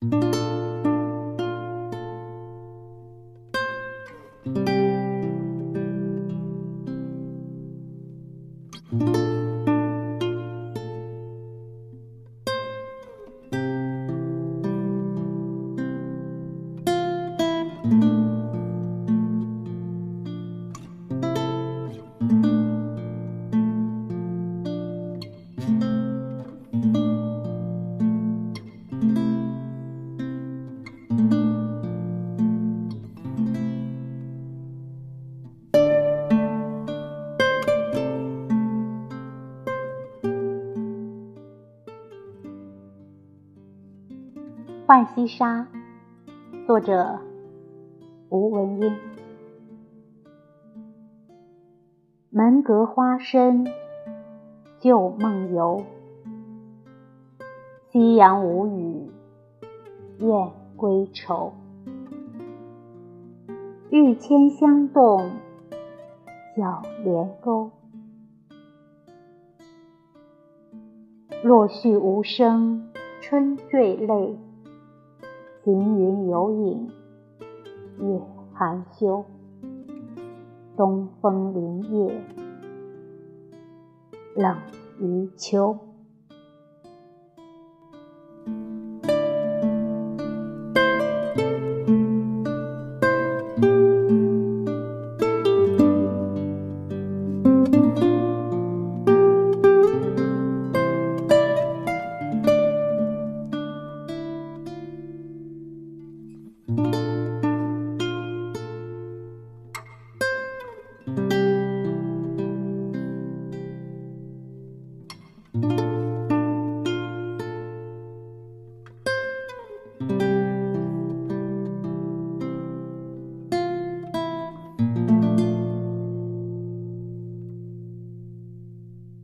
thank you.《浣溪沙》作者吴文英。门阁花深旧梦游，夕阳无语雁归愁。玉纤香动小帘钩，落絮无声春坠泪。行云有影夜含羞，东风林叶冷于秋。